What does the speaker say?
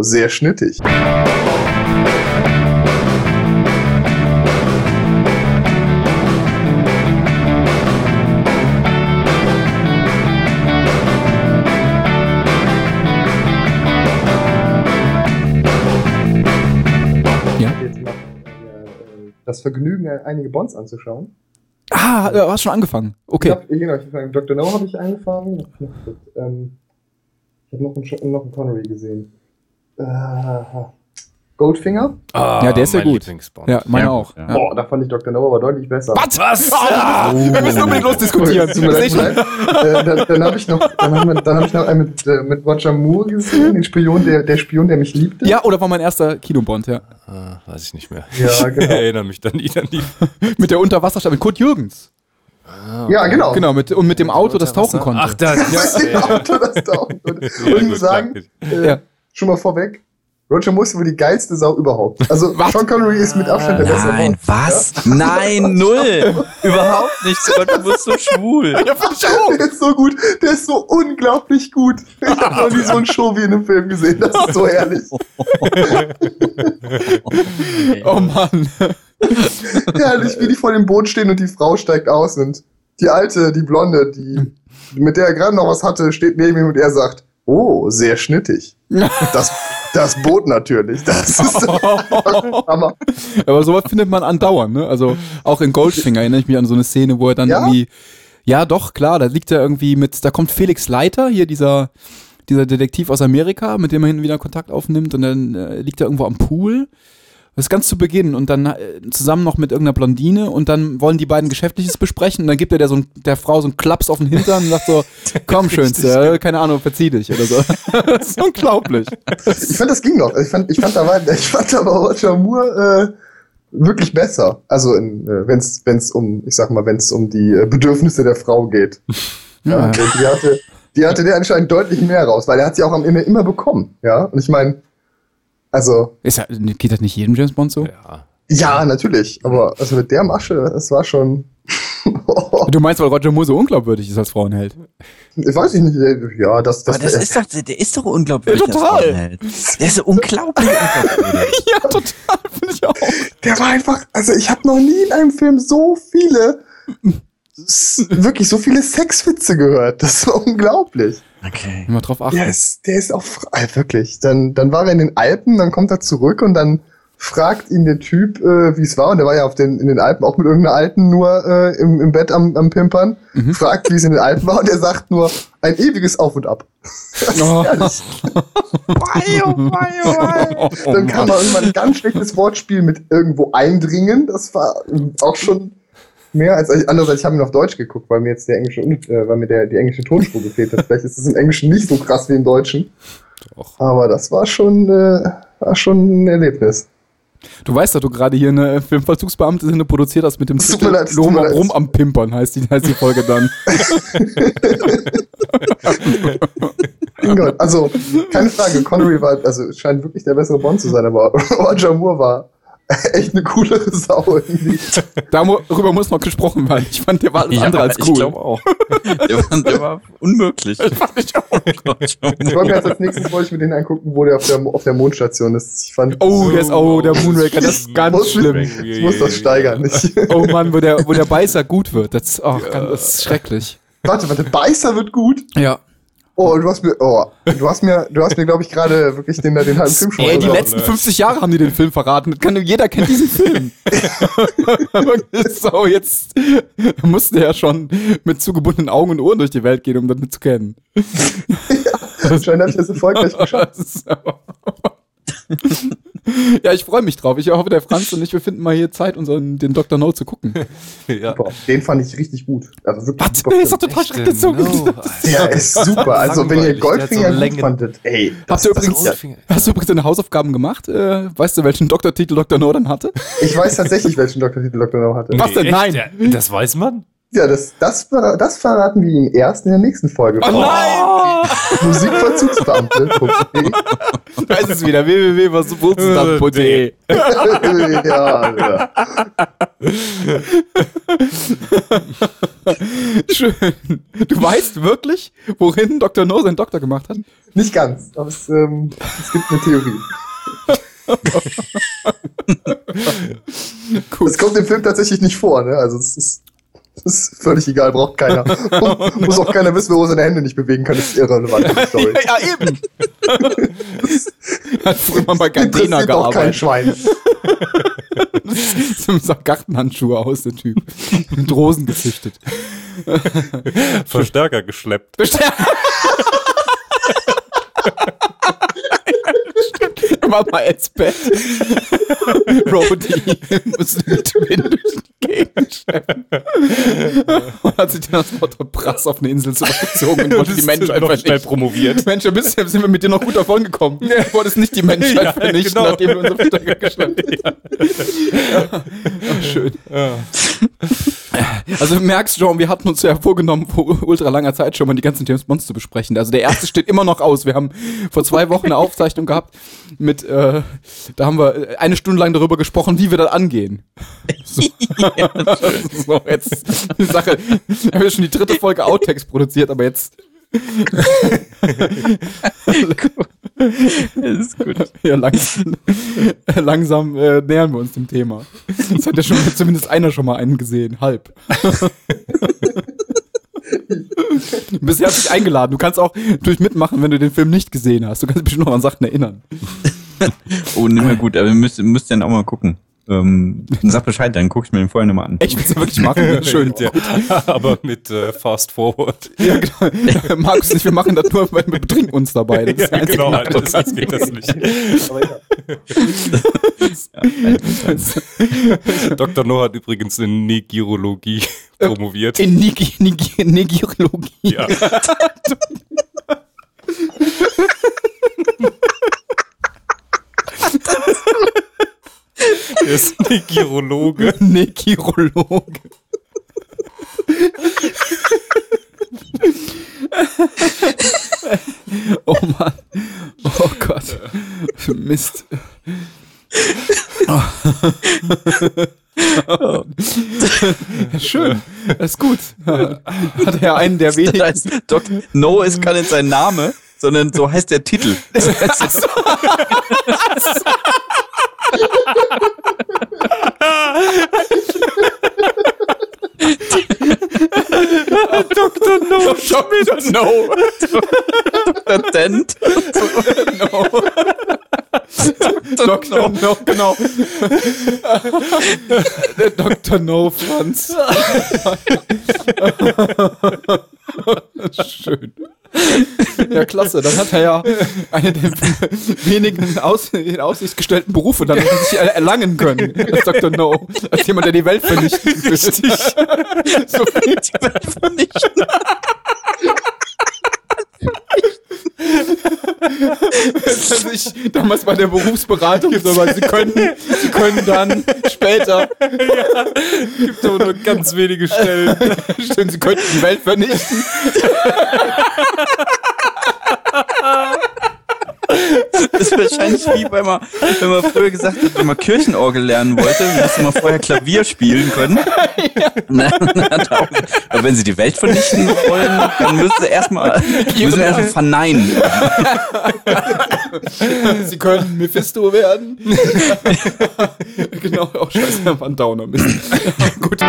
Sehr schnittig. Äh, das Vergnügen, einige Bonds anzuschauen. Ah, du hast schon angefangen. Okay. Ich hab, genau, ich hab, Dr. No habe ich angefangen. Ich habe noch, ähm, noch, einen, noch einen Connery gesehen. Äh, Goldfinger. Ah, Ja, der ist ja gut. Ja, meine Ja, auch. ja. Boah, da fand ich Dr. No aber deutlich besser. Was? Was? Ah, wir müssen unbedingt losdiskutieren. Tut mir leid, äh, dann dann habe ich noch, dann haben wir, dann hab ich noch einen mit, äh, mit Roger Moore gesehen, den Spion, der, der Spion, der mich liebte. Ja, oder war mein erster Kinobond, ja. Ah, weiß ich nicht mehr. Ja, genau. Ich erinnere mich dann nicht an die. Mit der Unterwasserstadt, mit Kurt Jürgens. Ja, genau. Genau, mit, und mit dem Auto, das tauchen konnte. Ach, das. Ja, Auto, das tauchen konnte. Und gut, sagen, äh, Ja. Schon mal vorweg, Roger Moore ist wohl die geilste Sau überhaupt. Also Was? Sean Connery ist mit Abstand der bessere Nein, was? Nein, null. Überhaupt nicht. Sogar du bist so schwul. Ja. Der ist so gut, der ist so unglaublich gut. Ich habe noch nie so einen Show wie in einem Film gesehen. Das ist so herrlich. Oh Mann. Herrlich, wie die vor dem Boot stehen und die Frau steigt aus und die alte, die Blonde, die, mit der er gerade noch was hatte, steht neben ihm und er sagt, oh, sehr schnittig. Das, das Boot natürlich. Das ist Hammer. Aber sowas findet man andauernd, ne? Also auch in Goldfinger erinnere ich mich an so eine Szene, wo er dann Ja? irgendwie, ja doch, klar, da liegt er irgendwie mit, da kommt Felix Leiter, hier dieser, dieser Detektiv aus Amerika, mit dem er hin und wieder Kontakt aufnimmt und dann äh, liegt er irgendwo am Pool. Das ist ganz zu Beginn und dann äh, zusammen noch mit irgendeiner Blondine und dann wollen die beiden Geschäftliches besprechen und dann gibt er der, so ein, der Frau so einen Klaps auf den Hintern und sagt so, komm Schönste, äh, keine Ahnung, verzieh dich oder so. das ist unglaublich. Ich fand, das ging noch. Ich fand, ich fand, da war, ich fand aber Roger Moore äh, wirklich besser. Also, äh, wenn es wenn's um, ich sag mal, wenn es um die äh, Bedürfnisse der Frau geht. Ja, Ja. die hatte, die hatte der anscheinend deutlich mehr raus, weil er hat sie auch am Ende immer bekommen. Ja, und ich meine, also, Ist ja, geht das nicht jedem James Bond so? Ja. ja, natürlich, aber also mit der Masche, das war schon. Du meinst, weil Roger Moore so unglaubwürdig ist als Frauenheld? ich weiß ich nicht, ja, das, das, Aber das ist doch, der ist doch unglaubwürdig. Ja, als total. Frauenheld. Der ist so unglaublich unglaubwürdig. Ja, total, finde ich auch. Der war einfach, also ich habe noch nie in einem Film so viele, wirklich so viele Sexwitze gehört. Das war unglaublich. Okay. Immer drauf achten. Der ist, der ist auch, fr- äh, wirklich. Dann, dann war er in den Alpen, dann kommt er zurück und dann fragt ihn der Typ, äh, wie es war. Und der war ja auf den, in den Alpen auch mit irgendeiner Alten nur äh, im, im Bett am, am Pimpern. Mhm. Fragt, wie es in den Alpen war und er sagt nur, ein ewiges Auf und Ab. Oh. herrlich. Oh, Dann kam mal irgendwann ein ganz schlechtes Wortspiel mit irgendwo eindringen. Das war ähm, auch schon mehr als andererseits. Ich habe ihn auf Deutsch geguckt, weil mir jetzt der englische, äh, weil mir der die englische Tonspur gefehlt hat. Vielleicht ist es im Englischen nicht so krass wie im Deutschen. Doch. Aber das war schon, äh, war schon ein Erlebnis. Du weißt, dass du gerade hier eine Filmvollzugsbeamtin produziert hast mit dem mir leid, Rum, rum am Pimpern heißt die, heißt die Folge dann. Also, keine Frage, Connery war, also scheint wirklich der bessere Bond zu sein, aber Roger Moore war echt eine coolere Sau irgendwie. Darüber muss noch gesprochen werden. Ich fand, der war alles andere als ich cool. glaube auch. Der war, der war unmöglich. Das fand ich auch. Ich wollte mir jetzt als nächstes wollte ich mir den angucken, wo der auf der, auf der Mondstation ist. Ich fand, Oh, der ist, oh, der Moonraker, das ist ganz muss, schlimm. Ich muss das steigern. Ich, Oh Mann, wo der, wo der Beißer gut wird. Das, oh, ganz, das ist schrecklich. warte, warte, Beißer wird gut. Ja. Oh, du hast mir, oh, du hast mir, du hast mir, glaube ich, gerade wirklich den, den halben Film schon Ey, die letzten 50 Jahre haben die den Film verraten. Kann, jeder kennt diesen Film. so, jetzt musste er ja schon mit zugebundenen Augen und Ohren durch die Welt gehen, um das zu kennen. Anscheinend habe ich das erfolgreich geschafft. Ja, ich freue mich drauf. Ich hoffe, der Franz und ich, wir finden mal hier Zeit, unseren, den Dr. No zu gucken. Ja. Boah, den fand ich richtig gut. Also wirklich Was? super Nee, ist doch total schrecklich so No, Der ist super. Also, wenn ihr Goldfinger so gut fandet, ey. Habt ihr übrigens, Goldfinger. hast du übrigens deine Hausaufgaben gemacht? Äh, weißt du, welchen Doktortitel Dr. No dann hatte? ich weiß tatsächlich, welchen Doktortitel Dr. No hatte. Was denn? echt? Nein. Das weiß man? Ja, das, das, das verraten wir Ihnen erst in der nächsten Folge. Oh nein! Musikverzugsbeamte.de. Da ist es wieder. www.wurzeldampf.de. ja, ja. Schön. Du weißt wirklich, worin Dr. No seinen Doktor gemacht hat? Nicht ganz, aber es, ähm, es gibt eine Theorie. Gut. Es kommt im Film tatsächlich nicht vor, ne? Also es ist, es ist völlig egal, braucht keiner. Muss auch keiner wissen, wo er seine Hände nicht bewegen kann, das ist irrelevant die Story. ja, eben. Hat früher mal bei Gardena Interessiert auch kein gearbeitet. Schwein. Zum Gartenhandschuhe aus, der Typ. Mit Rosen gezüchtet. Verstärker geschleppt. Immer mal ins Bett. Rody muss mit Wind durch die. Und hat sich dann das Motto Brass auf eine Insel zurückgezogen und wollte die Menschheit noch schnell promoviert. Mensch, bisschen sind wir mit dir noch gut davon gekommen. Du wolltest nicht die Menschheit Ja, vernichten, genau. nachdem du unsere Verstärker geschleppt hast. Ja. Ach, schön. Also du merkst schon, wir hatten uns ja vorgenommen, vor ultra langer Zeit schon mal die ganzen James Bonds zu besprechen. Also der erste steht immer noch aus. Wir haben vor zwei Wochen eine Aufzeichnung gehabt mit, äh, da haben wir äh, eine Stunde lang darüber gesprochen, wie wir das angehen. So, so jetzt die Sache. Wir haben ja schon die dritte Folge Outtakes produziert, aber jetzt Das ist gut. ja, langsam, langsam äh, nähern wir uns dem Thema. Das hat ja schon zumindest einer schon mal einen gesehen, halb. Du bist herzlich eingeladen. Du kannst auch durch mitmachen, wenn du den Film nicht gesehen hast. Du kannst dich bestimmt noch an Sachen erinnern. Oh, nicht mehr gut, aber wir müssen, müsst dann auch mal gucken. Ähm, sag Bescheid, dann guck ich mir den vorher nochmal an. Echt, willst du wirklich machen? Schön. Ja, aber mit äh, Fast Forward. Ja, genau. Markus ich, wir machen das nur, weil wir betrinken uns dabei. Das einzige genau, Nachteil. das geht das nicht. Dr. No hat übrigens in Negirologie promoviert. In Nigi, Nigi, Negirologie. Ja. Er ist Negirologe. Negirologe. oh Mann. Oh Gott. Mist. Oh. Schön. Das ist gut. Hat er einen der Das wenigen. heißt, Doc No ist gar nicht sein Name, sondern so heißt der Titel. Dr. No. Dr. No. Dr. Dent. no. Dr. No, genau. Der Dr. No Franz. Schön. Ja, klasse. Dann hat er ja einen der wenigen aus, in Aussicht gestellten Berufe dann sich er- erlangen können. Als Dr. No. Als jemand, der die Welt vernichten will. so viel Die Welt vernichten. dass er sich damals bei der Berufsberatung so, weil sie können, sie können dann später, Gibt aber nur ganz wenige Stellen. stimmt, sie könnten die Welt vernichten. Das ist wahrscheinlich wie wenn man, wenn man früher gesagt hat, wenn man Kirchenorgel lernen wollte, musste man vorher Klavier spielen können. Na, na, darum, aber wenn sie die Welt vernichten wollen, dann müssen sie erstmal müssen erstmal verneinen. Sie können Mephisto werden. genau, auch scheiße, war ein Downer. Mist. Gut.